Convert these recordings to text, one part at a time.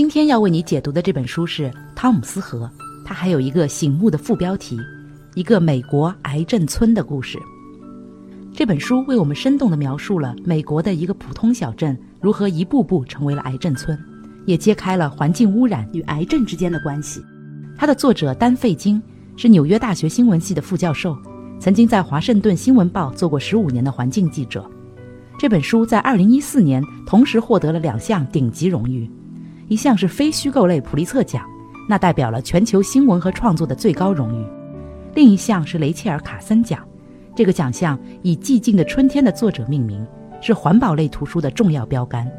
今天要为你解读的这本书是《汤姆斯河》，它还有一个醒目的副标题：一个美国癌症村的故事。这本书为我们生动地描述了美国的一个普通小镇如何一步步成为了癌症村，也揭开了环境污染与癌症之间的关系。它的作者丹·费金是纽约大学新闻系的副教授，曾经在《华盛顿新闻报》做过十五年的环境记者。这本书在二零一四年同时获得了两项顶级荣誉，一项是非虚构类普利策奖，那代表了全球新闻和创作的最高荣誉；另一项是雷切尔·卡森奖。这个奖项以《寂静的春天》的作者命名，是环保类图书的重要标杆。《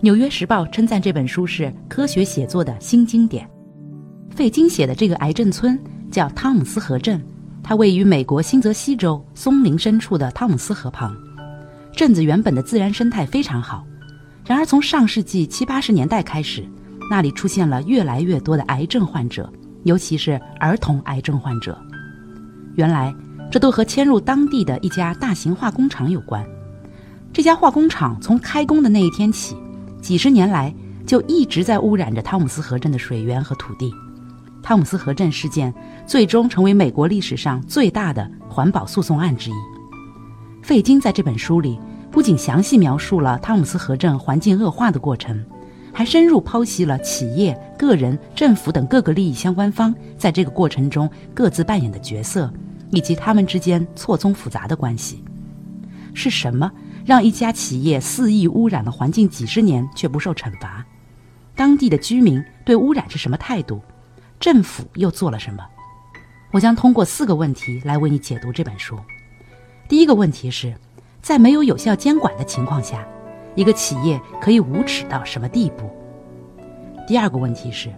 纽约时报》称赞这本书是科学写作的新经典。费金写的这个癌症村叫汤姆斯河镇，它位于美国新泽西州松林深处的汤姆斯河旁。镇子原本的自然生态非常好，然而从上世纪七八十年代开始，那里出现了越来越多的癌症患者，尤其是儿童癌症患者。原来。这都和迁入当地的一家大型化工厂有关。这家化工厂从开工的那一天起，几十年来就一直在污染着汤姆斯河镇的水源和土地。汤姆斯河镇事件最终成为美国历史上最大的环保诉讼案之一。费金在这本书里不仅详细描述了汤姆斯河镇环境恶化的过程，还深入剖析了企业、个人、政府等各个利益相关方在这个过程中各自扮演的角色。以及他们之间错综复杂的关系，是什么让一家企业肆意污染了环境几十年却不受惩罚？当地的居民对污染是什么态度？政府又做了什么？我将通过四个问题来为你解读这本书。第一个问题是，在没有有效监管的情况下，一个企业可以无耻到什么地步？第二个问题是，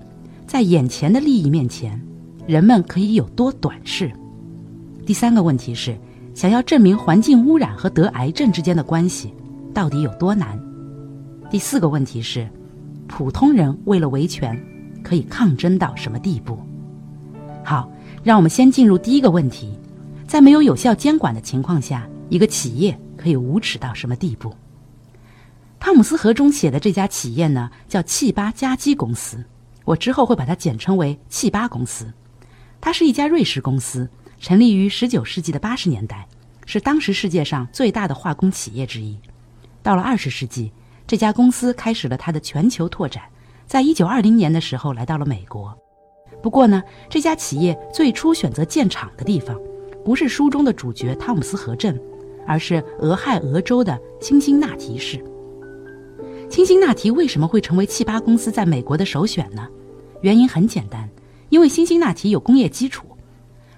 在眼前的利益面前，人们可以有多短视？第三个问题是，想要证明环境污染和得癌症之间的关系到底有多难？第四个问题是，普通人为了维权可以抗争到什么地步？好，让我们先进入第一个问题：在没有有效监管的情况下，一个企业可以无耻到什么地步？汤姆斯河中写的这家企业呢，叫气巴加基公司，我之后会把它简称为气巴公司。它是一家瑞士公司。成立于十九世纪的八十年代，是当时世界上最大的化工企业之一。到了二十世纪，这家公司开始了它的全球拓展，在一九二零年的时候来到了美国。不过呢，这家企业最初选择建厂的地方，不是书中的主角汤姆斯河镇，而是俄亥俄州的辛辛那提市。辛辛那提为什么会成为汽巴公司在美国的首选呢？原因很简单，因为辛辛那提有工业基础。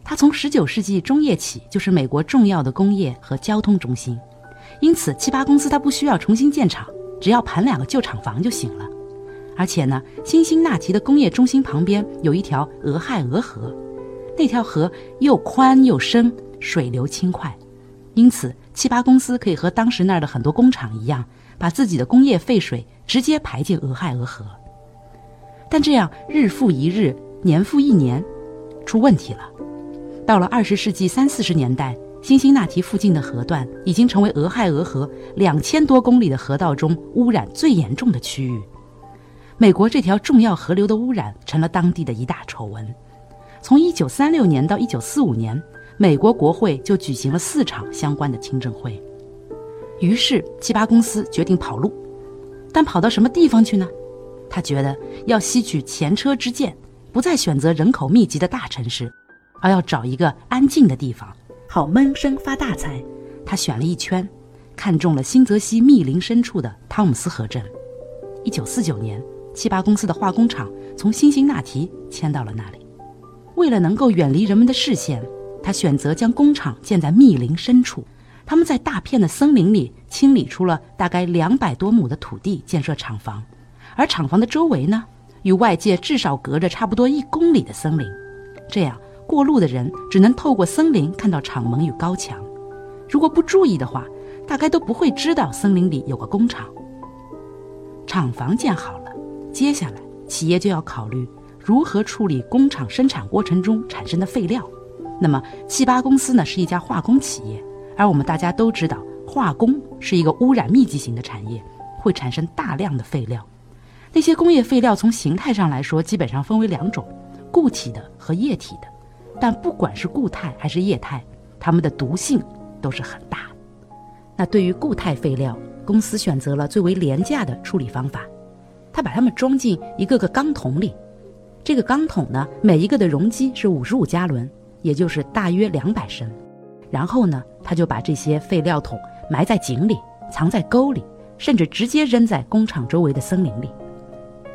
它从19世纪中叶起就是美国重要的工业和交通中心，因此七八公司它不需要重新建厂，只要盘两个旧厂房就行了。而且呢，辛辛那提的工业中心旁边有一条俄亥俄河，那条河又宽又深，水流轻快，因此七八公司可以和当时那儿的很多工厂一样，把自己的工业废水直接排进俄亥俄河。但这样日复一日，年复一年，出问题了。到了二十世纪三四十年代，辛辛那提附近的河段已经成为俄亥俄河两千多公里的河道中污染最严重的区域。美国这条重要河流的污染成了当地的一大丑闻。从一九三六年到一九四五年，美国国会就举行了四场相关的听证会。于是，七八公司决定跑路，但跑到什么地方去呢？他觉得要吸取前车之鉴，不再选择人口密集的大城市。而要找一个安静的地方，好闷声发大财。他选了一圈，看中了新泽西密林深处的汤姆斯河镇。一九四九年，七八公司的化工厂从辛辛那提迁到了那里。为了能够远离人们的视线，他选择将工厂建在密林深处。他们在大片的森林里清理出了大概两百多亩的土地建设厂房，而厂房的周围呢，与外界至少隔着差不多一公里的森林。这样。过路的人只能透过森林看到厂门与高墙，如果不注意的话，大概都不会知道森林里有个工厂。厂房建好了，接下来企业就要考虑如何处理工厂生产过程中产生的废料。那么，七八公司呢是一家化工企业，而我们大家都知道，化工是一个污染密集型的产业，会产生大量的废料。那些工业废料从形态上来说，基本上分为两种：固体的和液体的。但不管是固态还是液态，它们的毒性都是很大。那对于固态废料，公司选择了最为廉价的处理方法，他把它们装进一个个钢桶里。这个钢桶呢，每一个的容积是五十五加仑，也就是大约两百升。然后呢，他就把这些废料桶埋在井里，藏在沟里，甚至直接扔在工厂周围的森林里。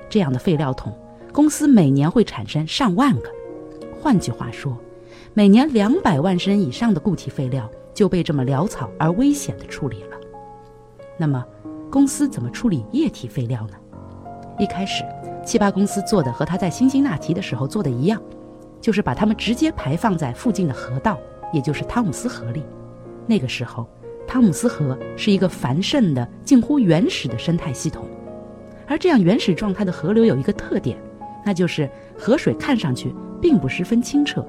这样的废料桶，公司每年会产生上万个。换句话说，每年两百万升以上的固体废料就被这么潦草而危险地处理了。那么，公司怎么处理液体废料呢？一开始。七八公司做的和他在辛辛那提的时候做的一样，就是把它们直接排放在附近的河道，也就是汤姆斯河里。那个时候，汤姆斯河是一个繁盛的、近乎原始的生态系统。而这样原始状态的河流有一个特点，那就是河水看上去并不十分清澈，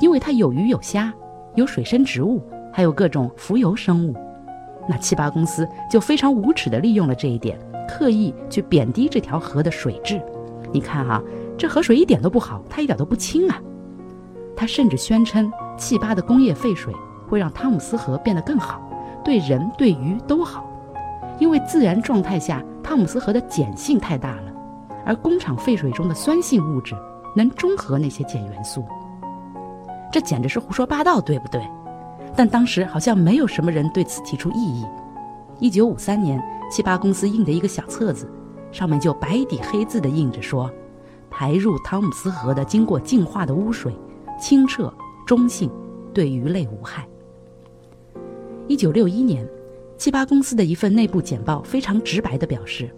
因为它有鱼有虾，有水生植物，还有各种浮游生物。那七八公司就非常无耻地利用了这一点。刻意去贬低这条河的水质，你看哈，这河水一点都不好，它一点都不清啊。他甚至宣称，气巴的工业废水会让汤姆斯河变得更好，对人对鱼都好，因为自然状态下汤姆斯河的碱性太大了，而工厂废水中的酸性物质能中和那些碱元素。这简直是胡说八道，对不对？但当时好像没有什么人对此提出异议。一九五三年。七八公司印的一个小册子，上面就白底黑字的印着说：“排入汤姆斯河的经过净化的污水，清澈中性，对鱼类无害。”一九六一年，七八公司的一份内部简报非常直白地表示，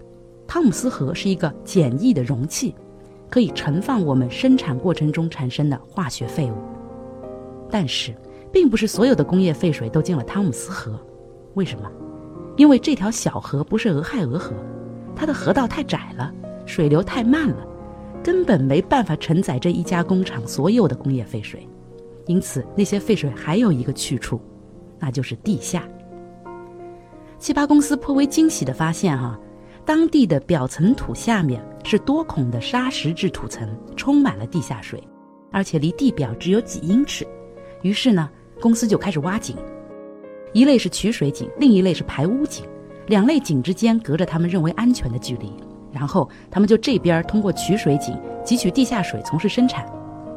汤姆斯河是一个简易的容器，可以盛放我们生产过程中产生的化学废物。但是，并不是所有的工业废水都进了汤姆斯河，为什么？因为这条小河不是俄亥俄河，它的河道太窄了，水流太慢了，根本没办法承载这一家工厂所有的工业废水。因此，那些废水还有一个去处，那就是地下。七八公司颇为惊喜地发现，哈，当地的表层土下面是多孔的砂石质土层，充满了地下水，而且离地表只有几英尺。于是呢，公司就开始挖井。一类是取水井，另一类是排污井，两类井之间隔着他们认为安全的距离。然后他们就这边通过取水井汲取地下水从事生产，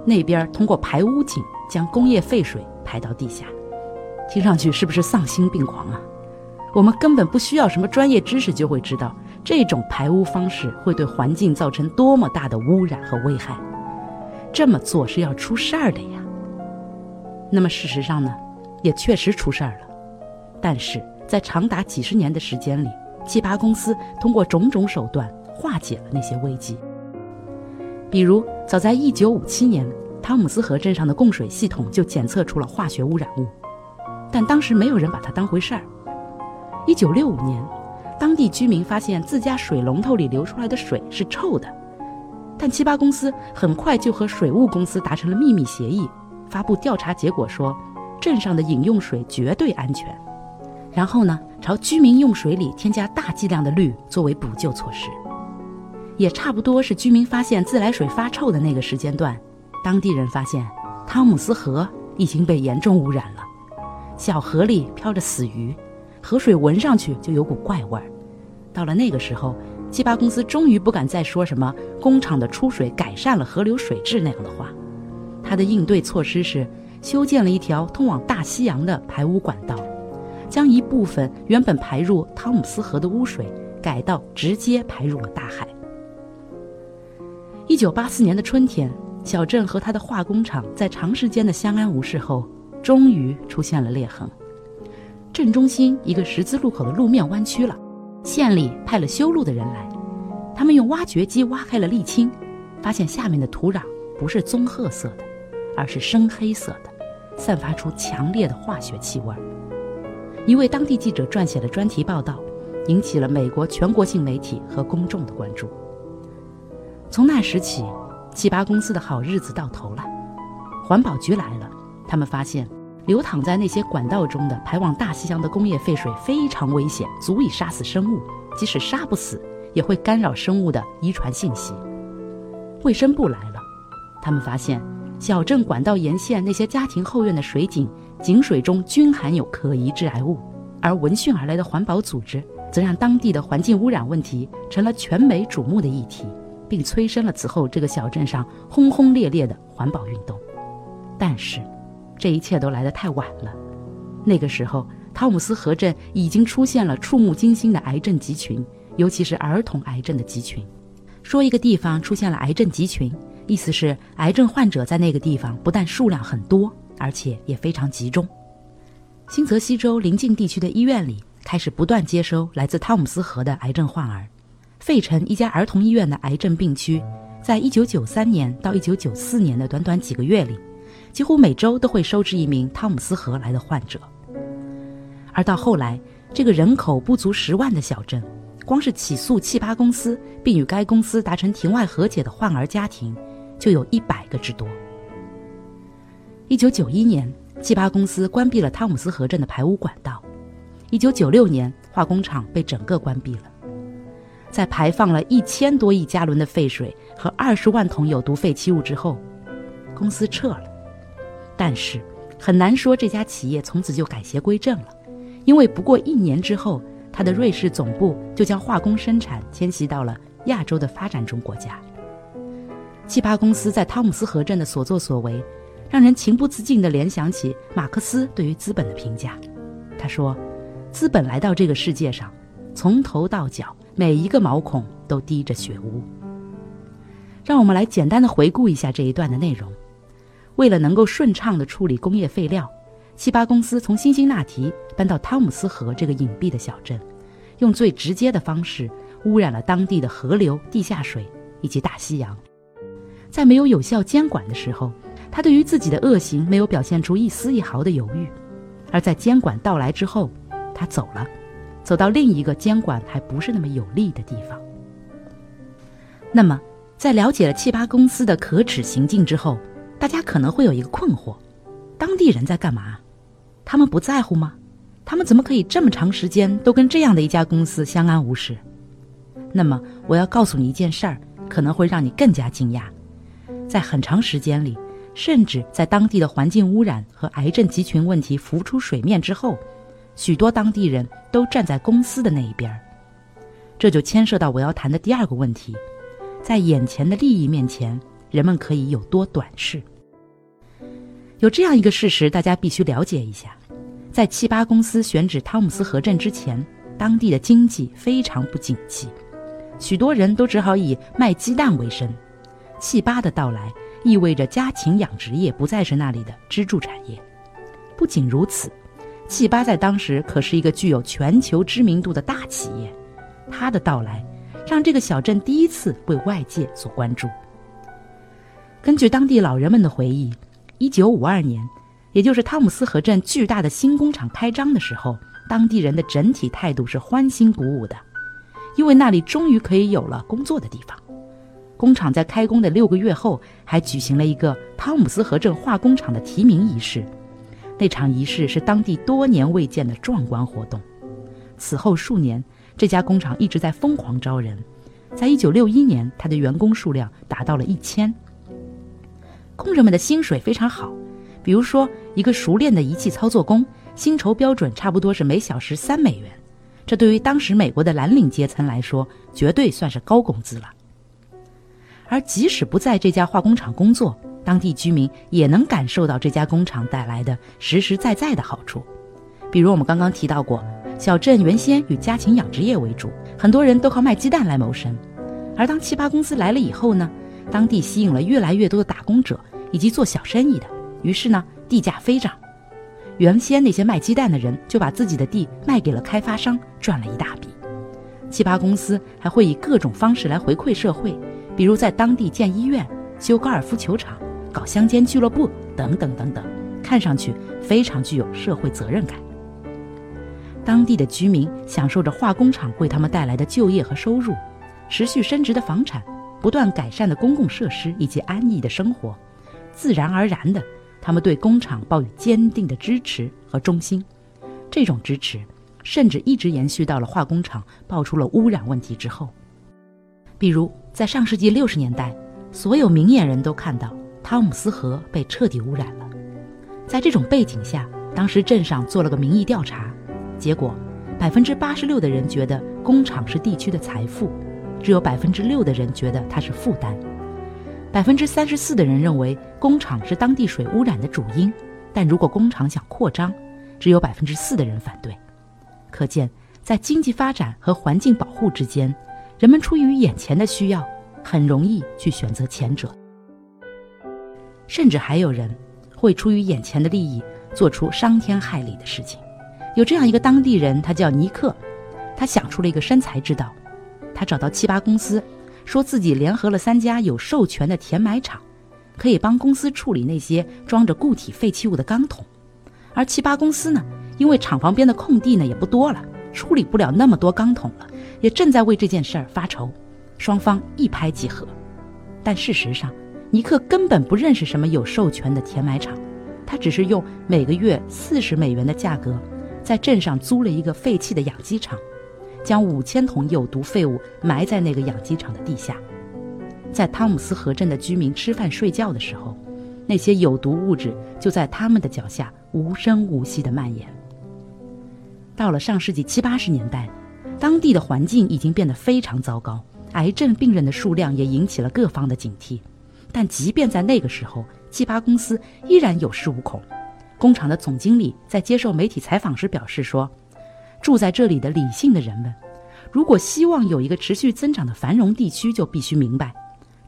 那边通过排污井将工业废水排到地下。听上去是不是丧心病狂啊？我们根本不需要什么专业知识就会知道，这种排污方式会对环境造成多么大的污染和危害。这么做是要出事儿的呀。那么事实上呢，也确实出事儿了。但是在长达几十年的时间里，七八公司通过种种手段化解了那些危机。比如，早在1957年，汤姆斯河镇上的供水系统就检测出了化学污染物，但当时没有人把它当回事儿。1965年，当地居民发现自家水龙头里流出来的水是臭的，但七八公司很快就和水务公司达成了秘密协议，发布调查结果说，镇上的饮用水绝对安全。然后呢，朝居民用水里添加大剂量的氯作为补救措施，也差不多是居民发现自来水发臭的那个时间段，当地人发现汤姆斯河已经被严重污染了，小河里漂着死鱼，河水闻上去就有股怪味儿。到了那个时候，七八公司终于不敢再说什么工厂的出水改善了河流水质那样的话，他的应对措施是修建了一条通往大西洋的排污管道。将一部分原本排入汤姆斯河的污水改道直接排入了大海。一九八四年的春天，小镇和他的化工厂在长时间的相安无事后，终于出现了裂痕。镇中心一个十字路口的路面弯曲了，县里派了修路的人来，他们用挖掘机挖开了沥青，发现下面的土壤不是棕褐色的，而是深黑色的，散发出强烈的化学气味。一位当地记者撰写了专题报道，引起了美国全国性媒体和公众的关注。从那时起，七八公司的好日子到头了。环保局来了，他们发现流淌在那些管道中的排往大西洋的工业废水非常危险，足以杀死生物。即使杀不死，也会干扰生物的遗传信息。卫生部来了，他们发现小镇管道沿线那些家庭后院的水井井水中均含有可疑致癌物，而闻讯而来的环保组织则让当地的环境污染问题成了全美瞩目的议题，并催生了此后这个小镇上轰轰烈烈的环保运动。但是，这一切都来得太晚了。那个时候，汤姆斯河镇已经出现了触目惊心的癌症集群，尤其是儿童癌症的集群。说一个地方出现了癌症集群，意思是癌症患者在那个地方不但数量很多，而且也非常集中。新泽西州邻近地区的医院里开始不断接收来自汤姆斯河的癌症患儿。费城一家儿童医院的癌症病区，在1993年到1994年的短短几个月里，几乎每周都会收治一名汤姆斯河来的患者。而到后来，这个人口不足十万的小镇。光是起诉汽巴公司并与该公司达成庭外和解的患儿家庭，就有一百个之多。一九九一年，汽巴公司关闭了汤姆斯河镇的排污管道；一九九六年，化工厂被整个关闭了。在排放了一千多亿加仑的废水和二十万桶有毒废弃物之后，公司撤了。但是，很难说这家企业从此就改邪归正了，因为不过一年之后。他的瑞士总部就将化工生产迁徙到了亚洲的发展中国家。汽巴公司在汤姆斯河镇的所作所为，让人情不自禁地联想起马克思对于资本的评价。他说：“资本来到这个世界上，从头到脚每一个毛孔都滴着血污。”让我们来简单的回顾一下这一段的内容。为了能够顺畅地处理工业废料。七八公司从辛辛那提搬到汤姆斯河这个隐蔽的小镇，用最直接的方式污染了当地的河流、地下水以及大西洋。在没有有效监管的时候，他对于自己的恶行没有表现出一丝一毫的犹豫；而在监管到来之后，他走了，走到另一个监管还不是那么有利的地方。那么，在了解了七八公司的可耻行径之后，大家可能会有一个困惑：当地人在干嘛？他们不在乎吗？他们怎么可以这么长时间都跟这样的一家公司相安无事？那么，我要告诉你一件事儿，可能会让你更加惊讶。在很长时间里，甚至在当地的环境污染和癌症集群问题浮出水面之后，许多当地人都站在公司的那一边。这就牵涉到我要谈的第二个问题：在眼前的利益面前，人们可以有多短视？有这样一个事实，大家必须了解一下：在七八公司选址汤姆斯河镇之前，当地的经济非常不景气，许多人都只好以卖鸡蛋为生。七八的到来意味着家禽养殖业不再是那里的支柱产业。不仅如此，汽巴在当时可是一个具有全球知名度的大企业，它的到来让这个小镇第一次为外界所关注。根据当地老人们的回忆。一九五二年，也就是汤姆斯河镇巨大的新工厂开张的时候，当地人的整体态度是欢欣鼓舞的，因为那里终于可以有了工作的地方。工厂在开工的六个月后，还举行了一个汤姆斯河镇化工厂的提名仪式。那场仪式是当地多年未见的壮观活动。此后数年，这家工厂一直在疯狂招人。在一九六一年，它的员工数量达到了一千。工人们的薪水非常好，比如说一个熟练的仪器操作工，薪酬标准差不多是每小时三美元，这对于当时美国的蓝领阶层来说，绝对算是高工资了。而即使不在这家化工厂工作，当地居民也能感受到这家工厂带来的实实在在的好处，比如我们刚刚提到过，小镇原先以家禽养殖业为主，很多人都靠卖鸡蛋来谋生，而当七八公司来了以后呢，当地吸引了越来越多的打工者。以及做小生意的，于是呢，地价飞涨。原先那些卖鸡蛋的人就把自己的地卖给了开发商，赚了一大笔。汽巴公司还会以各种方式来回馈社会，比如在当地建医院、修高尔夫球场、搞乡间俱乐部等等等等，看上去非常具有社会责任感。当地的居民享受着化工厂为他们带来的就业和收入，持续升值的房产，不断改善的公共设施以及安逸的生活。自然而然的，他们对工厂抱有坚定的支持和忠心。这种支持甚至一直延续到了化工厂爆出了污染问题之后。比如在上世纪六十年代，所有明眼人都看到汤姆斯河被彻底污染了。在这种背景下，当时镇上做了个民意调查，结果百分之八十六的人觉得工厂是地区的财富，只有百分之六的人觉得它是负担。百分之三十四的人认为工厂是当地水污染的主因，但如果工厂想扩张，只有百分之四的人反对。可见，在经济发展和环境保护之间，人们出于眼前的需要，很容易去选择前者。甚至还有人会出于眼前的利益，做出伤天害理的事情。有这样一个当地人，他叫尼克，他想出了一个生财之道，他找到七八公司。说自己联合了三家有授权的填埋场，可以帮公司处理那些装着固体废弃物的钢桶，而七八公司呢，因为厂房边的空地呢也不多了，处理不了那么多钢桶了，也正在为这件事儿发愁，双方一拍即合。但事实上，尼克根本不认识什么有授权的填埋场，他只是用每个月四十美元的价格，在镇上租了一个废弃的养鸡场。将五千桶有毒废物埋在那个养鸡场的地下，在汤姆斯河镇的居民吃饭睡觉的时候，那些有毒物质就在他们的脚下无声无息地蔓延。到了上世纪七八十年代，当地的环境已经变得非常糟糕，癌症病人的数量也引起了各方的警惕。但即便在那个时候，七八公司依然有恃无恐。工厂的总经理在接受媒体采访时表示说。住在这里的理性的人们，如果希望有一个持续增长的繁荣地区，就必须明白，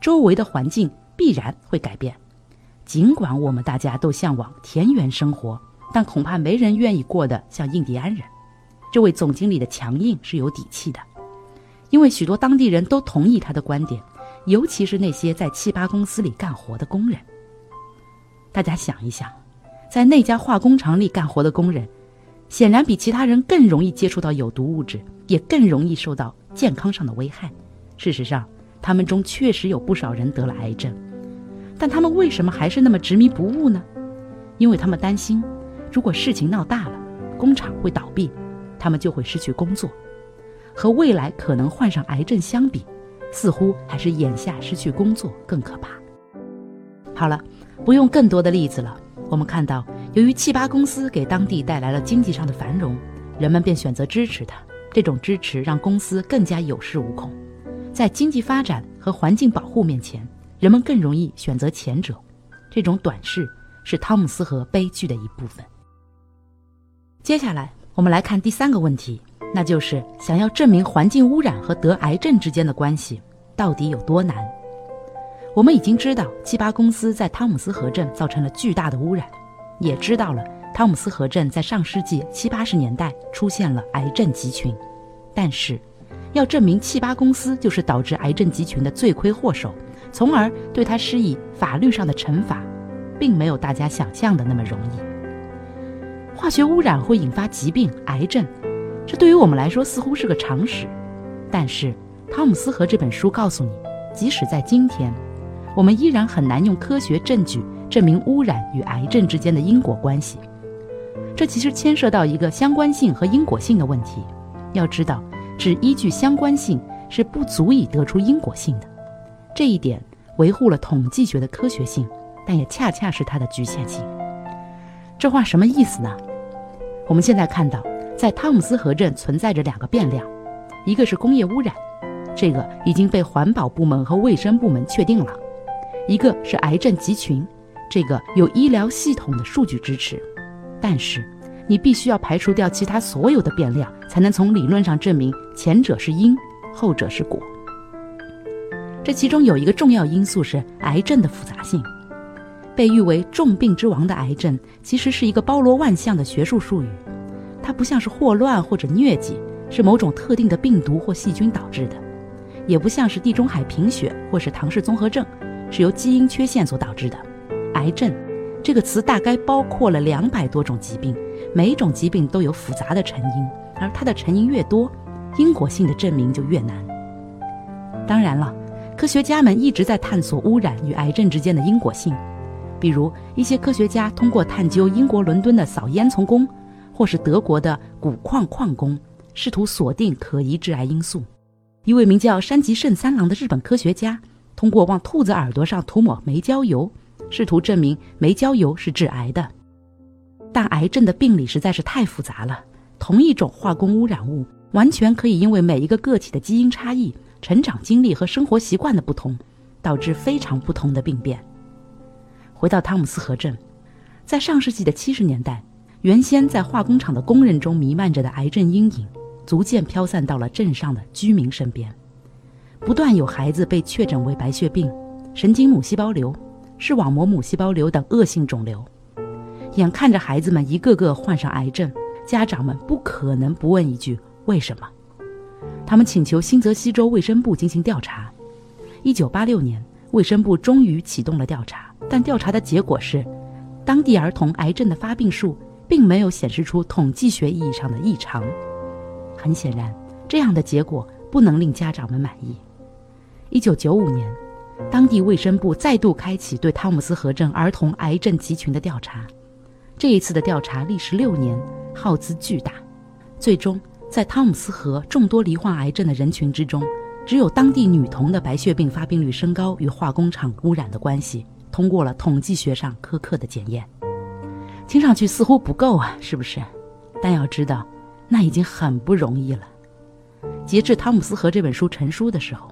周围的环境必然会改变。尽管我们大家都向往田园生活，但恐怕没人愿意过得像印第安人。这位总经理的强硬是有底气的，因为许多当地人都同意他的观点，尤其是那些在七八公司里干活的工人。大家想一想，在那家化工厂里干活的工人。显然比其他人更容易接触到有毒物质，也更容易受到健康上的危害。事实上，他们中确实有不少人得了癌症，但他们为什么还是那么执迷不悟呢？因为他们担心，如果事情闹大了，工厂会倒闭，他们就会失去工作。和未来可能患上癌症相比，似乎还是眼下失去工作更可怕。好了，不用更多的例子了。我们看到。由于七八公司给当地带来了经济上的繁荣，人们便选择支持它。这种支持让公司更加有恃无恐。在经济发展和环境保护面前，人们更容易选择前者。这种短视是汤姆斯河悲剧的一部分。接下来，我们来看第三个问题，那就是想要证明环境污染和得癌症之间的关系到底有多难。我们已经知道，七八公司在汤姆斯河镇造成了巨大的污染。也知道了，汤姆斯河镇在上世纪七八十年代出现了癌症集群，但是，要证明七八公司就是导致癌症集群的罪魁祸首，从而对他施以法律上的惩罚，并没有大家想象的那么容易。化学污染会引发疾病、癌症，这对于我们来说似乎是个常识，但是汤姆斯河这本书告诉你，即使在今天，我们依然很难用科学证据。证明污染与癌症之间的因果关系，这其实牵涉到一个相关性和因果性的问题。要知道，只依据相关性是不足以得出因果性的，这一点维护了统计学的科学性，但也恰恰是它的局限性。这话什么意思呢？我们现在看到，在汤姆斯河镇存在着两个变量，一个是工业污染，这个已经被环保部门和卫生部门确定了；一个是癌症集群。这个有医疗系统的数据支持，但是你必须要排除掉其他所有的变量，才能从理论上证明前者是因，后者是果。这其中有一个重要因素是癌症的复杂性，被誉为“重病之王”的癌症其实是一个包罗万象的学术术语，它不像是霍乱或者疟疾是某种特定的病毒或细菌导致的，也不像是地中海贫血或是唐氏综合症是由基因缺陷所导致的。癌症这个词大概包括了两百多种疾病，每一种疾病都有复杂的成因，而它的成因越多，因果性的证明就越难。当然了，科学家们一直在探索污染与癌症之间的因果性，比如一些科学家通过探究英国伦敦的扫烟囱工，或是德国的钴矿矿工，试图锁定可疑致癌因素。一位名叫山崎胜三郎的日本科学家，通过往兔子耳朵上涂抹煤焦油，试图证明煤焦油是致癌的。但癌症的病理实在是太复杂了，同一种化工污染物，完全可以因为每一个个体的基因差异、成长经历和生活习惯的不同，导致非常不同的病变。回到汤姆斯河镇，在上世纪的七十年代，原先在化工厂的工人中弥漫着的癌症阴影。逐渐飘散到了镇上的居民身边，不断有孩子被确诊为白血病、神经母细胞瘤、视网膜母细胞瘤等恶性肿瘤。眼看着孩子们一个个患上癌症，家长们不可能不问一句：为什么？他们请求新泽西州卫生部进行调查。一九八六年，卫生部终于启动了调查，但调查的结果是，当地儿童癌症的发病数并没有显示出统计学意义上的异常。很显然，这样的结果不能令家长们满意。一九九五年，当地卫生部再度开启对汤姆斯河镇儿童癌症集群的调查。这一次的调查历时六年，耗资巨大。最终，在汤姆斯河众多罹患癌症的人群之中，只有当地女童的白血病发病率升高与化工厂污染的关系通过了统计学上苛刻的检验。听上去似乎不够啊，是不是？但要知道。那已经很不容易了。截至《汤姆斯河》这本书成书的时候，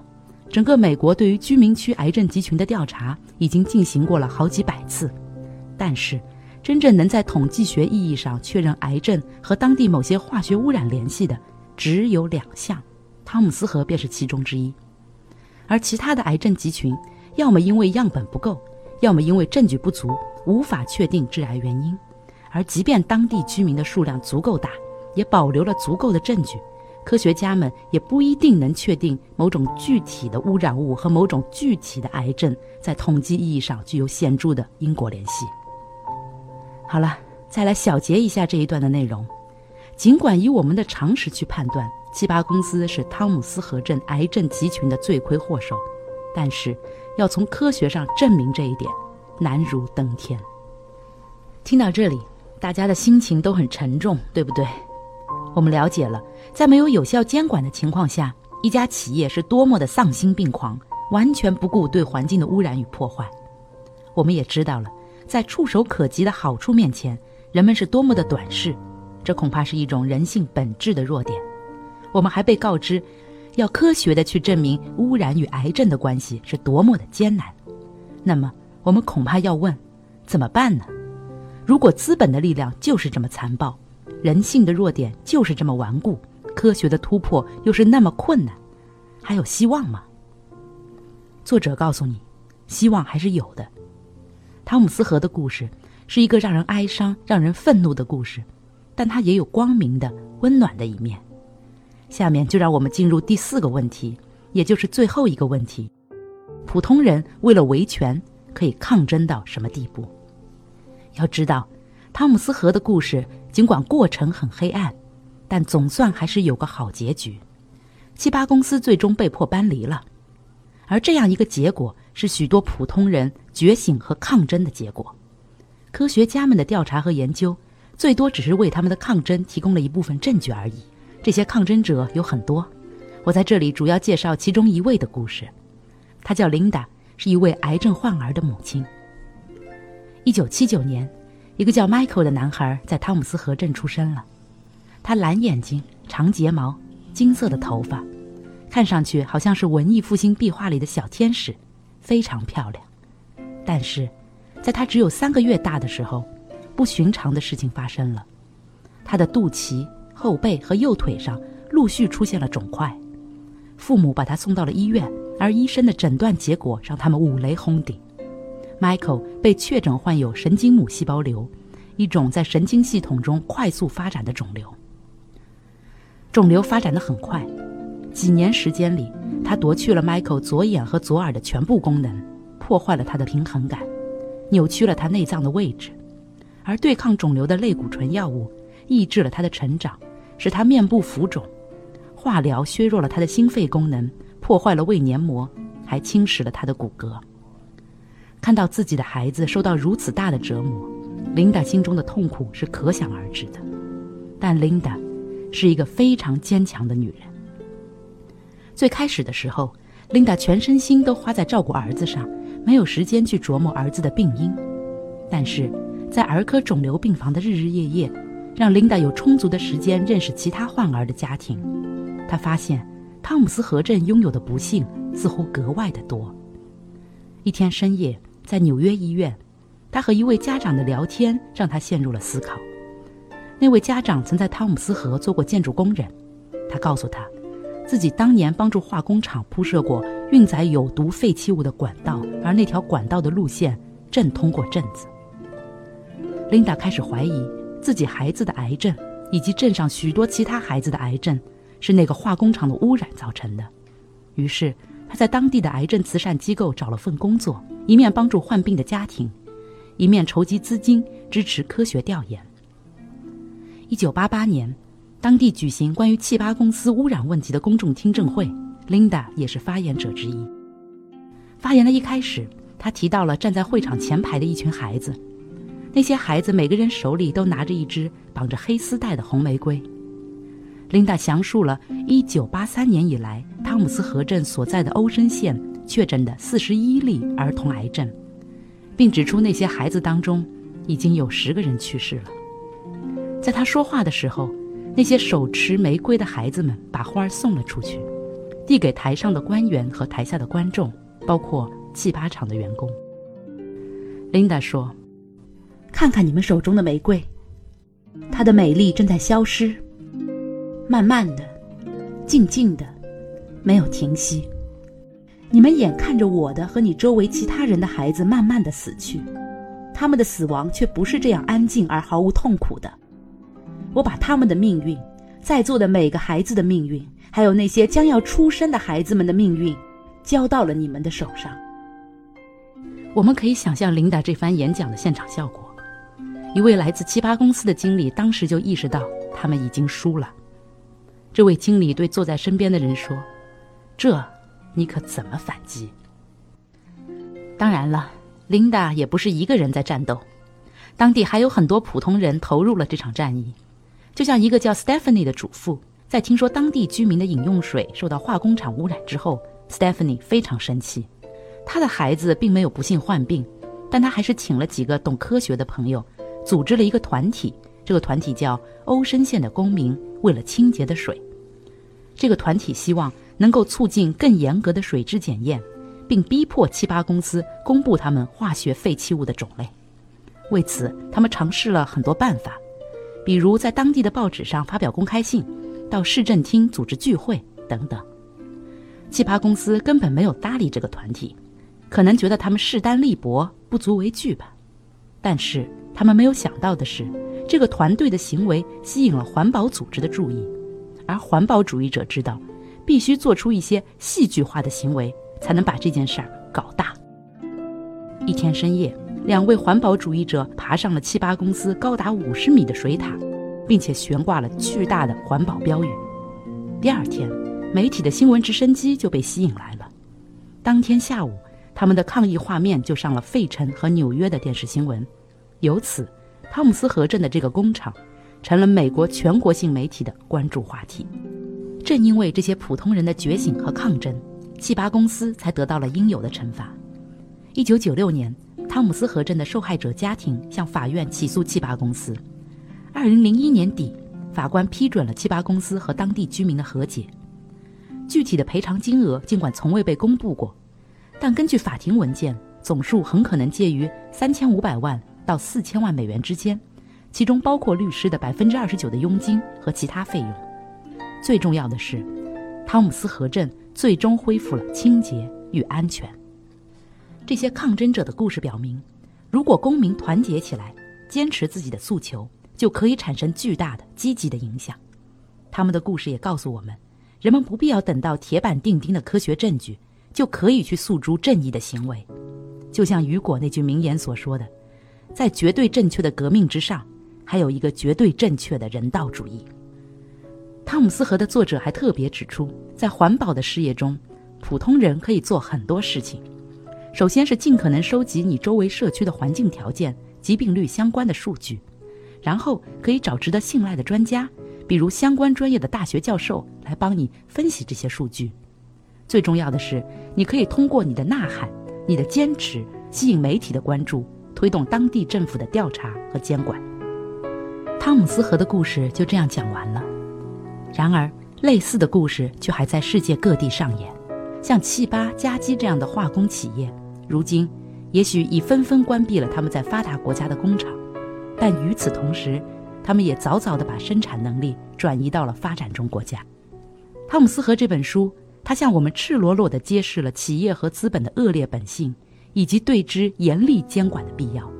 整个美国对于居民区癌症集群的调查已经进行过了好几百次，但是真正能在统计学意义上确认癌症和当地某些化学污染联系的只有两项，汤姆斯河便是其中之一。而其他的癌症集群，要么因为样本不够，要么因为证据不足，无法确定致癌原因。而即便当地居民的数量足够大，也保留了足够的证据，科学家们也不一定能确定某种具体的污染物和某种具体的癌症在统计意义上具有显著的因果联系。好了，再来小结一下这一段的内容。尽管以我们的常识去判断，七八公司是汤姆斯河镇癌症集群的罪魁祸首，但是要从科学上证明这一点，难如登天。听到这里，大家的心情都很沉重，对不对？我们了解了，在没有有效监管的情况下，一家企业是多么的丧心病狂，完全不顾对环境的污染与破坏。我们也知道了，在触手可及的好处面前，人们是多么的短视，这恐怕是一种人性本质的弱点。我们还被告知，要科学的去证明污染与癌症的关系是多么的艰难。那么，我们恐怕要问：怎么办呢？如果资本的力量就是这么残暴？人性的弱点就是这么顽固，科学的突破又是那么困难，还有希望吗？作者告诉你，希望还是有的。汤姆斯河的故事是一个让人哀伤、让人愤怒的故事，但它也有光明的、温暖的一面。下面就让我们进入第四个问题，也就是最后一个问题：普通人为了维权可以抗争到什么地步？要知道，汤姆斯河的故事。尽管过程很黑暗，但总算还是有个好结局。七八公司最终被迫搬离了，而这样一个结果是许多普通人觉醒和抗争的结果。科学家们的调查和研究，最多只是为他们的抗争提供了一部分证据而已。这些抗争者有很多，我在这里主要介绍其中一位的故事。她叫琳达，是一位癌症患儿的母亲。一九七九年。一个叫 Michael 的男孩在汤姆斯河镇出生了，他蓝眼睛、长睫毛、金色的头发，看上去好像是文艺复兴壁画里的小天使，非常漂亮。但是，在他只有三个月大的时候，不寻常的事情发生了，他的肚脐、后背和右腿上陆续出现了肿块。父母把他送到了医院，而医生的诊断结果让他们五雷轰顶。Michael 被确诊患有神经母细胞瘤，一种在神经系统中快速发展的肿瘤。肿瘤发展的很快，几年时间里，它夺去了 Michael 左眼和左耳的全部功能，破坏了他的平衡感，扭曲了他内脏的位置。而对抗肿瘤的类固醇药物抑制了他的成长，使他面部浮肿。化疗削弱了他的心肺功能，破坏了胃黏膜，还侵蚀了他的骨骼。看到自己的孩子受到如此大的折磨，琳达心中的痛苦是可想而知的。但琳达是一个非常坚强的女人。最开始的时候，琳达全身心都花在照顾儿子上，没有时间去琢磨儿子的病因。但是，在儿科肿瘤病房的日日夜夜，让琳达有充足的时间认识其他患儿的家庭。她发现，汤姆斯河镇拥有的不幸似乎格外的多。一天深夜，在纽约医院，他和一位家长的聊天让他陷入了思考。那位家长曾在汤姆斯河做过建筑工人，他告诉他，自己当年帮助化工厂铺设过运载有毒废弃物的管道，而那条管道的路线正通过镇子。琳达开始怀疑自己孩子的癌症，以及镇上许多其他孩子的癌症，是那个化工厂的污染造成的。于是，他在当地的癌症慈善机构找了份工作，一面帮助患病的家庭，一面筹集资金支持科学调研。一九八八年，当地举行关于气巴公司污染问题的公众听证会，Linda 也是发言者之一。发言的一开始，他提到了站在会场前排的一群孩子，那些孩子每个人手里都拿着一支绑着黑丝带的红玫瑰。琳达详述了一九八三年以来汤姆斯河镇所在的欧森县确诊的四十一例儿童癌症，并指出那些孩子当中已经有十个人去世了。在他说话的时候，那些手持玫瑰的孩子们把花送了出去，递给台上的官员和台下的观众，包括气巴厂的员工。琳达说：“看看你们手中的玫瑰，它的美丽正在消失，慢慢的，静静的，没有停息。你们眼看着我的和你周围其他人的孩子慢慢的死去，他们的死亡却不是这样安静而毫无痛苦的。”我把他们的命运，在座的每个孩子的命运，还有那些将要出生的孩子们的命运，交到了你们的手上。我们可以想象琳达这番演讲的现场效果。一位来自七八公司的经理当时就意识到他们已经输了。这位经理对坐在身边的人说：“这，你可怎么反击？”当然了，琳达也不是一个人在战斗，当地还有很多普通人投入了这场战役。就像一个叫 Stephanie 的主妇，在听说当地居民的饮用水受到化工厂污染之后，Stephanie 非常生气。她的孩子并没有不幸患病，但她还是请了几个懂科学的朋友，组织了一个团体。这个团体叫欧深县的公民为了清洁的水。这个团体希望能够促进更严格的水质检验，并逼迫七八公司公布他们化学废弃物的种类。为此，他们尝试了很多办法。比如在当地的报纸上发表公开信，到市政厅组织聚会等等。奇葩公司根本没有搭理这个团体，可能觉得他们势单力薄，不足为惧吧。但是他们没有想到的是，这个团队的行为吸引了环保组织的注意，而环保主义者知道，必须做出一些戏剧化的行为，才能把这件事儿搞大。一天深夜。两位环保主义者爬上了七八公司高达五十米的水塔，并且悬挂了巨大的环保标语。第二天，媒体的新闻直升机就被吸引来了。当天下午，他们的抗议画面就上了费城和纽约的电视新闻。由此，汤姆斯河镇的这个工厂成了美国全国性媒体的关注话题。正因为这些普通人的觉醒和抗争，七八公司才得到了应有的惩罚。一九九六年。汤姆斯河镇的受害者家庭向法院起诉七八公司。二零零一年底，法官批准了七八公司和当地居民的和解。具体的赔偿金额尽管从未被公布过，但根据法庭文件，总数很可能介于三千五百万到四千万美元之间，其中包括律师的百分之二十九的佣金和其他费用。最重要的是，汤姆斯河镇最终恢复了清洁与安全。这些抗争者的故事表明，如果公民团结起来，坚持自己的诉求，就可以产生巨大的积极的影响。他们的故事也告诉我们，人们不必要等到铁板钉钉的科学证据，就可以去诉诸正义的行为。就像雨果那句名言所说的：“在绝对正确的革命之上，还有一个绝对正确的人道主义。”汤姆斯河的作者还特别指出，在环保的事业中，普通人可以做很多事情。首先是尽可能收集你周围社区的环境条件、疾病率相关的数据，然后可以找值得信赖的专家，比如相关专业的大学教授来帮你分析这些数据。最重要的是，你可以通过你的呐喊、你的坚持，吸引媒体的关注，推动当地政府的调查和监管。汤姆斯河的故事就这样讲完了。然而，类似的故事却还在世界各地上演。像气巴、加基这样的化工企业，如今也许已纷纷关闭了他们在发达国家的工厂，但与此同时，他们也早早地把生产能力转移到了发展中国家。汤姆斯河这本书，它向我们赤裸裸地揭示了企业和资本的恶劣本性，以及对之严厉监管的必要。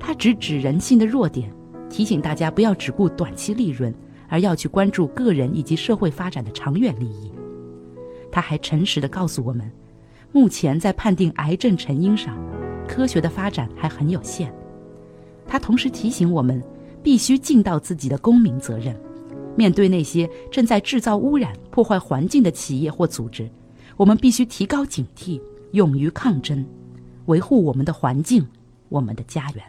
它直指人性的弱点，提醒大家不要只顾短期利润，而要去关注个人以及社会发展的长远利益。他还诚实地告诉我们，目前在判定癌症成因上，科学的发展还很有限。他同时提醒我们，必须尽到自己的公民责任，面对那些正在制造污染、破坏环境的企业或组织，我们必须提高警惕，勇于抗争，维护我们的环境，我们的家园。